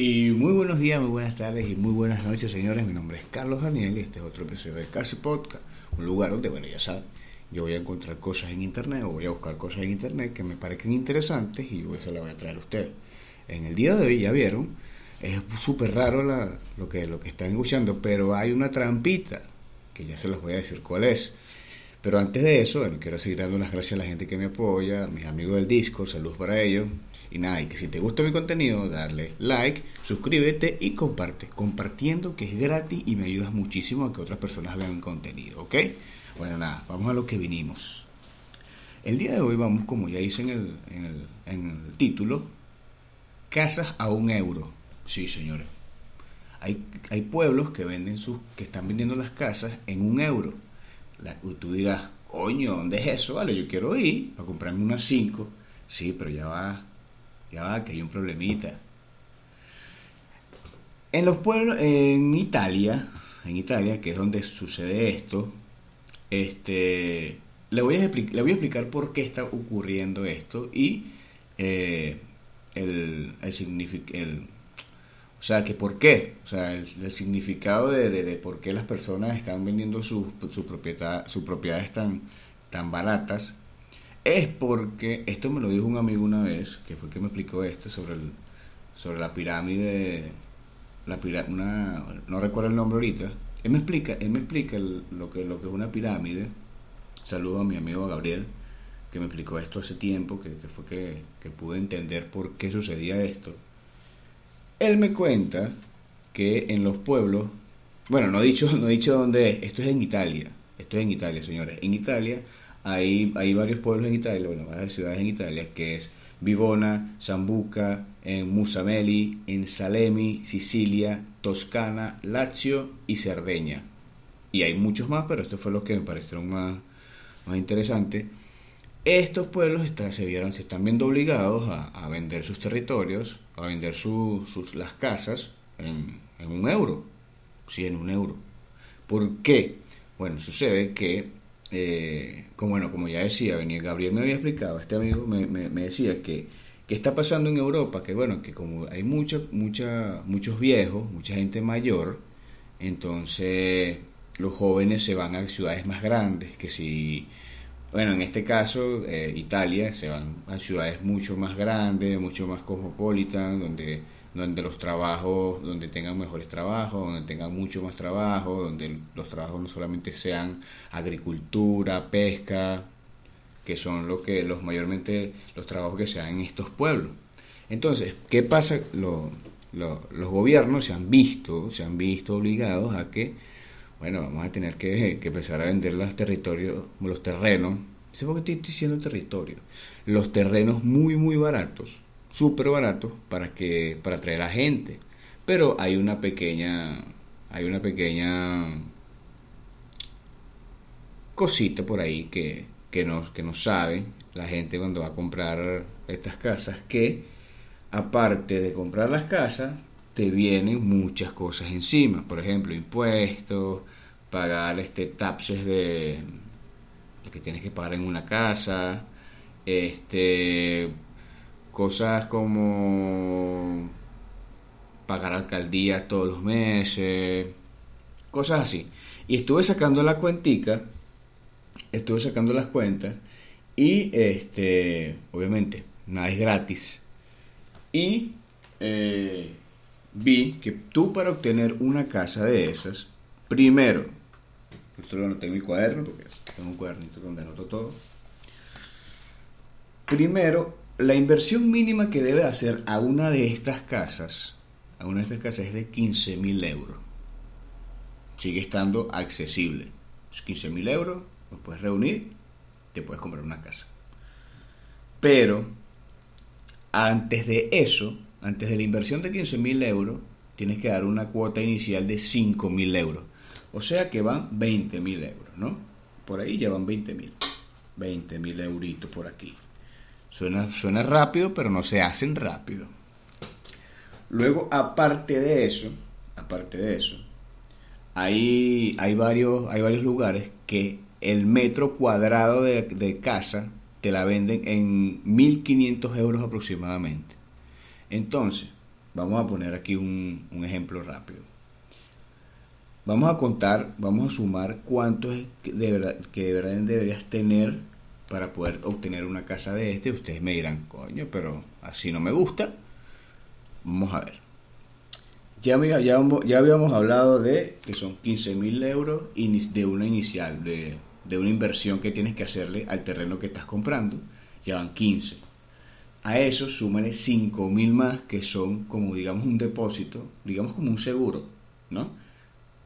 Y muy buenos días, muy buenas tardes y muy buenas noches, señores. Mi nombre es Carlos Daniel y este es otro episodio de Casi Podcast, un lugar donde, bueno, ya saben, yo voy a encontrar cosas en internet o voy a buscar cosas en internet que me parezcan interesantes y yo se las voy a traer a ustedes. En el día de hoy, ya vieron, es súper raro lo, que, lo que están escuchando, pero hay una trampita que ya se los voy a decir cuál es. Pero antes de eso, bueno, quiero seguir dando las gracias a la gente que me apoya, a mis amigos del disco, saludos para ellos. Y nada, y que si te gusta mi contenido, darle like, suscríbete y comparte. Compartiendo que es gratis y me ayudas muchísimo a que otras personas vean mi contenido, ¿ok? Bueno, nada, vamos a lo que vinimos. El día de hoy vamos, como ya hice en el, el, título, casas a un euro. Sí, señores. Hay, hay pueblos que venden sus, que están vendiendo las casas en un euro. La, tú dirás, coño, ¿dónde es eso? Vale, yo quiero ir a comprarme unas cinco. Sí, pero ya va, ya va, que hay un problemita. En los pueblos, en Italia, en Italia, que es donde sucede esto, este, le voy a, le voy a explicar por qué está ocurriendo esto y eh, el, el, el, o sea, que por qué, o sea, el, significado de, de, por qué las personas están vendiendo sus su propiedad, sus propiedades tan, tan baratas es porque, esto me lo dijo un amigo una vez, que fue que me explicó esto sobre, el, sobre la pirámide, la pirámide una, no recuerdo el nombre ahorita, él me explica, él me explica lo, que, lo que es una pirámide, saludo a mi amigo Gabriel, que me explicó esto hace tiempo, que, fue que, que pude entender por qué sucedía esto. Él me cuenta que en los pueblos, bueno, no he dicho, no he dicho dónde es, esto es en Italia, esto es en Italia, señores, en Italia hay, hay varios pueblos en Italia, bueno, varias ciudades en Italia, que es Vivona, Sambuca, en Musameli, en Salemi, Sicilia, Toscana, Lazio y Cerdeña. Y hay muchos más, pero estos fueron los que me parecieron más, más interesantes. Estos pueblos se, vieron, se están viendo obligados a, vender sus territorios, a vender sus, las casas en un euro. Sí, en un euro. ¿Por qué? Bueno, sucede que eh, como, bueno, como ya decía, Gabriel me había explicado, este amigo me, me, decía que, que, está pasando en Europa, que bueno, que como hay mucha, mucha, muchos viejos, mucha gente mayor, entonces los jóvenes se van a ciudades más grandes, que si, bueno, en este caso, eh, Italia, se van a ciudades mucho más grandes, mucho más cosmopolitan, donde donde los trabajos, donde tengan mejores trabajos, donde tengan mucho más trabajo, donde los trabajos no solamente sean agricultura, pesca, que son lo que los mayormente los trabajos que se dan en estos pueblos. Entonces, ¿qué pasa? los gobiernos se han visto, se han visto obligados a que, bueno, vamos a tener que, que empezar a vender los territorios, los terrenos, sé por qué estoy diciendo territorio, los terrenos muy, muy baratos súper barato para que para atraer a gente. Pero hay una pequeña hay una pequeña cosita por ahí que, que no que no sabe la gente cuando va a comprar estas casas que aparte de comprar las casas te vienen muchas cosas encima. Por ejemplo impuestos pagar este taxes de que tienes que pagar en una casa este cosas como pagar alcaldía todos los meses, cosas así. Y estuve sacando la cuentica, estuve sacando las cuentas y este, obviamente, nada es gratis. Y eh, vi que tú para obtener una casa de esas, primero, esto lo anoté en mi cuaderno porque tengo un cuadernito donde anoto todo. Primero, la inversión mínima que debe hacer a una de estas casas, a una de estas casas es de 15 mil euros. Sigue estando accesible. 15 mil euros, los puedes reunir, te puedes comprar una casa. Pero, antes de eso, antes de la inversión de 15 mil euros, tienes que dar una cuota inicial de 5 mil euros. O sea que van 20 mil euros, ¿no? Por ahí ya van 20 mil. 20 mil euritos por aquí. Suena, suena rápido, pero no se hacen rápido. Luego, aparte de eso, aparte de eso, hay, hay, varios, hay varios lugares que el metro cuadrado de, casa te la venden en 1.500 euros aproximadamente. Entonces, vamos a poner aquí un, un ejemplo rápido. Vamos a contar, vamos a sumar cuánto es que que de verdad deberías tener para poder obtener una casa de este. Ustedes me dirán, coño, pero así no me gusta. Vamos a ver. Ya, ya, ya habíamos hablado de que son 15 mil euros de una inicial, de, de una inversión que tienes que hacerle al terreno que estás comprando. Ya van 15. A eso súmale 5 mil más que son como digamos un depósito, digamos como un seguro, ¿no?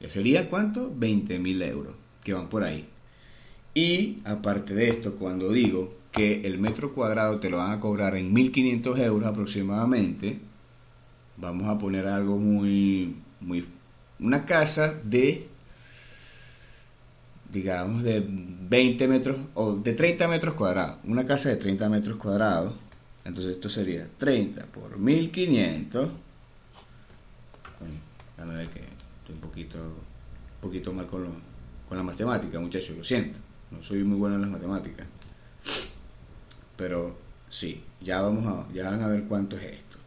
sería cuánto? 20 mil euros que van por ahí. Y aparte de esto, cuando digo que el metro cuadrado te lo van a cobrar en 1500 euros aproximadamente, vamos a poner algo muy, muy, una casa de, digamos, de 20 metros o de 30 metros cuadrados, una casa de 30 metros cuadrados, entonces esto sería 30 por 1500, bueno, ver que un poquito, un poquito mal con, con la matemática, muchachos, lo siento. No soy muy bueno en las matemáticas. Pero sí, ya vamos a, van a ver cuánto es esto.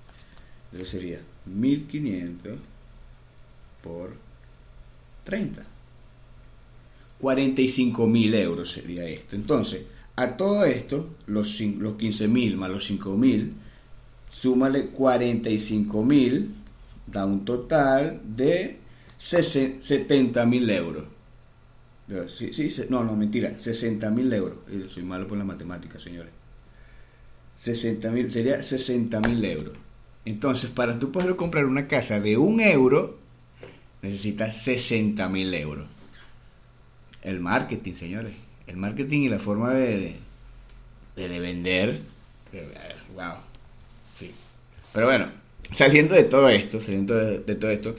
Entonces sería 1500 por 30. 45 mil euros sería esto. Entonces, a todo esto, los, los 15 mil más los 5 mil, súmale 45 mil, da un total de 70 mil euros. Sí, sí, no, no, mentira, 60 mil euros. Soy malo por la matemática, señores. 60 mil, sería 60 mil euros. Entonces, para tú poder comprar una casa de un euro, necesitas 60 mil euros. El marketing, señores. El marketing y la forma de, de, vender. Wow. Sí. Pero bueno, saliendo de todo esto, saliendo de todo esto,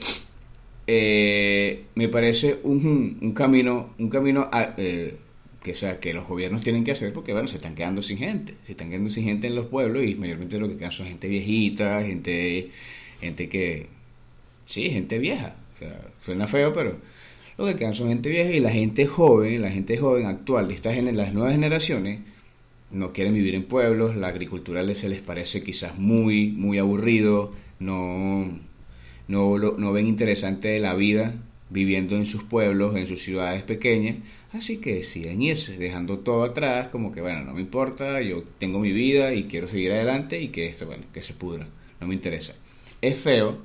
eh, me parece un, camino, un camino eh, que, sea, que los gobiernos tienen que hacer porque bueno, se están quedando sin gente, se están quedando sin gente en los pueblos y mayormente lo que quedan son gente viejita, gente, gente que, sí, gente vieja, o sea, suena feo, pero lo que quedan son gente vieja y la gente joven, la gente joven actual de estas las nuevas generaciones no quieren vivir en pueblos, la agricultura se les parece quizás muy, muy aburrido, no no, no ven interesante la vida viviendo en sus pueblos, en sus ciudades pequeñas, así que deciden irse, dejando todo atrás, como que bueno, no me importa, yo tengo mi vida y quiero seguir adelante y que esto, bueno, que se pudra, no me interesa. Es feo,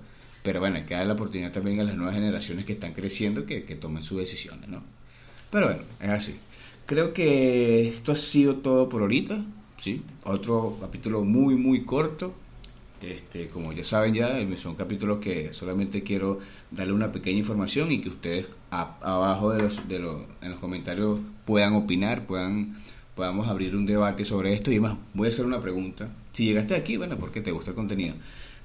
pero bueno, hay que dar la oportunidad también a las nuevas generaciones que están creciendo que, que tomen sus decisiones, ¿no? Pero bueno, es así. Creo que esto ha sido todo por ahorita, ¿sí? Otro capítulo muy, muy corto, este, como ya saben ya, son capítulos que solamente quiero darle una pequeña información y que ustedes abajo de los, de los, en los comentarios puedan opinar, puedan podamos abrir un debate sobre esto y más, voy a hacer una pregunta. Si llegaste aquí, bueno, porque te gusta el contenido.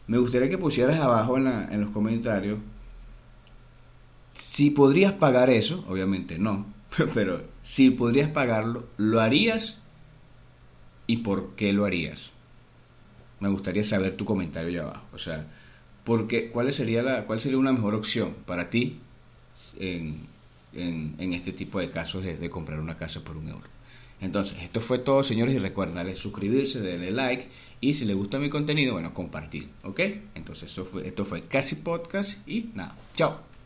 Me gustaría que pusieras abajo en, en los comentarios si podrías pagar eso, obviamente no, pero si podrías pagarlo, ¿lo harías? ¿Y por qué lo harías? Me gustaría saber tu comentario allá abajo. O sea, porque, ¿cuál, sería la, ¿cuál sería una mejor opción para ti en, en, este tipo de casos de, comprar una casa por un euro? Entonces, esto fue todo, señores, y recuerden suscribirse, darle like y si les gusta mi contenido, bueno, compartir, ¿ok? Entonces, esto fue, esto fue Casi Podcast y nada, chao.